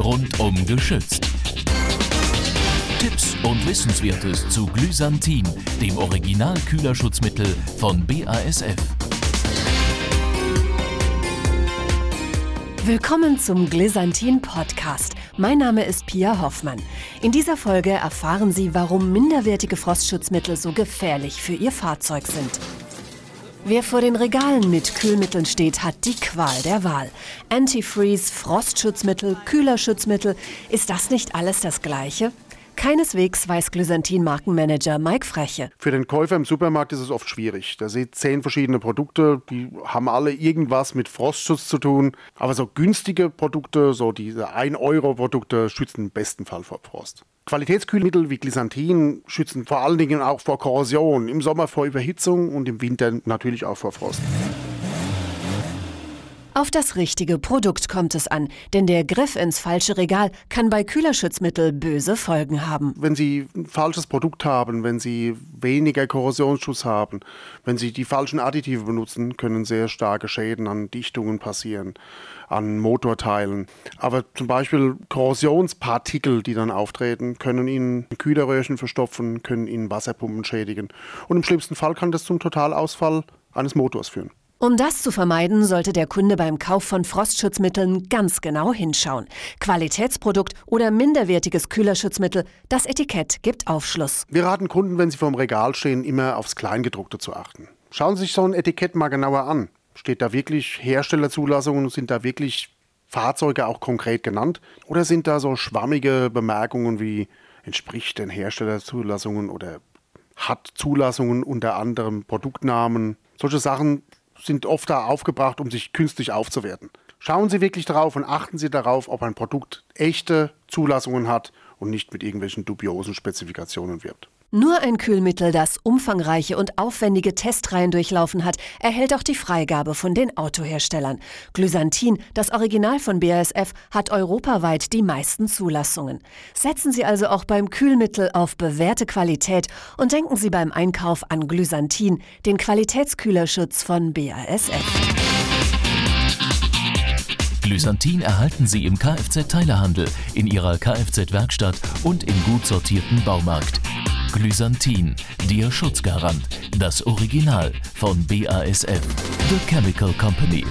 rundum geschützt. Tipps und Wissenswertes zu Glysantin, dem Original-Kühlerschutzmittel von BASF. Willkommen zum Glysantin Podcast. Mein Name ist Pia Hoffmann. In dieser Folge erfahren Sie, warum minderwertige Frostschutzmittel so gefährlich für Ihr Fahrzeug sind. Wer vor den Regalen mit Kühlmitteln steht, hat die Qual der Wahl. Antifreeze, Frostschutzmittel, Kühlerschutzmittel, ist das nicht alles das Gleiche? Keineswegs weiß Glysantin-Markenmanager Mike Freche. Für den Käufer im Supermarkt ist es oft schwierig. Da sieht zehn verschiedene Produkte, die haben alle irgendwas mit Frostschutz zu tun. Aber so günstige Produkte, so diese 1-Euro-Produkte, schützen im besten Fall vor Frost. Qualitätskühlmittel wie Glysantin schützen vor allen Dingen auch vor Korrosion, im Sommer vor Überhitzung und im Winter natürlich auch vor Frost. Auf das richtige Produkt kommt es an, denn der Griff ins falsche Regal kann bei Kühlerschutzmittel böse Folgen haben. Wenn Sie ein falsches Produkt haben, wenn Sie weniger Korrosionsschutz haben, wenn Sie die falschen Additive benutzen, können sehr starke Schäden an Dichtungen passieren, an Motorteilen. Aber zum Beispiel Korrosionspartikel, die dann auftreten, können Ihnen Kühlerröhrchen verstopfen, können Ihnen Wasserpumpen schädigen. Und im schlimmsten Fall kann das zum Totalausfall eines Motors führen. Um das zu vermeiden, sollte der Kunde beim Kauf von Frostschutzmitteln ganz genau hinschauen. Qualitätsprodukt oder minderwertiges Kühlerschutzmittel, das Etikett gibt Aufschluss. Wir raten Kunden, wenn sie vorm Regal stehen, immer aufs Kleingedruckte zu achten. Schauen Sie sich so ein Etikett mal genauer an. Steht da wirklich Herstellerzulassungen? Sind da wirklich Fahrzeuge auch konkret genannt? Oder sind da so schwammige Bemerkungen wie entspricht den Herstellerzulassungen oder hat Zulassungen unter anderem Produktnamen? Solche Sachen sind oft da aufgebracht, um sich künstlich aufzuwerten. Schauen Sie wirklich darauf und achten Sie darauf, ob ein Produkt echte Zulassungen hat und nicht mit irgendwelchen dubiosen Spezifikationen wirbt. Nur ein Kühlmittel, das umfangreiche und aufwendige Testreihen durchlaufen hat, erhält auch die Freigabe von den Autoherstellern. Glysantin, das Original von BASF, hat europaweit die meisten Zulassungen. Setzen Sie also auch beim Kühlmittel auf bewährte Qualität und denken Sie beim Einkauf an Glysantin, den Qualitätskühlerschutz von BASF. Glysantin erhalten Sie im Kfz-Teilehandel, in Ihrer Kfz-Werkstatt und im gut sortierten Baumarkt. Glysantin, der Schutzgarant, das Original von BASF, The Chemical Company.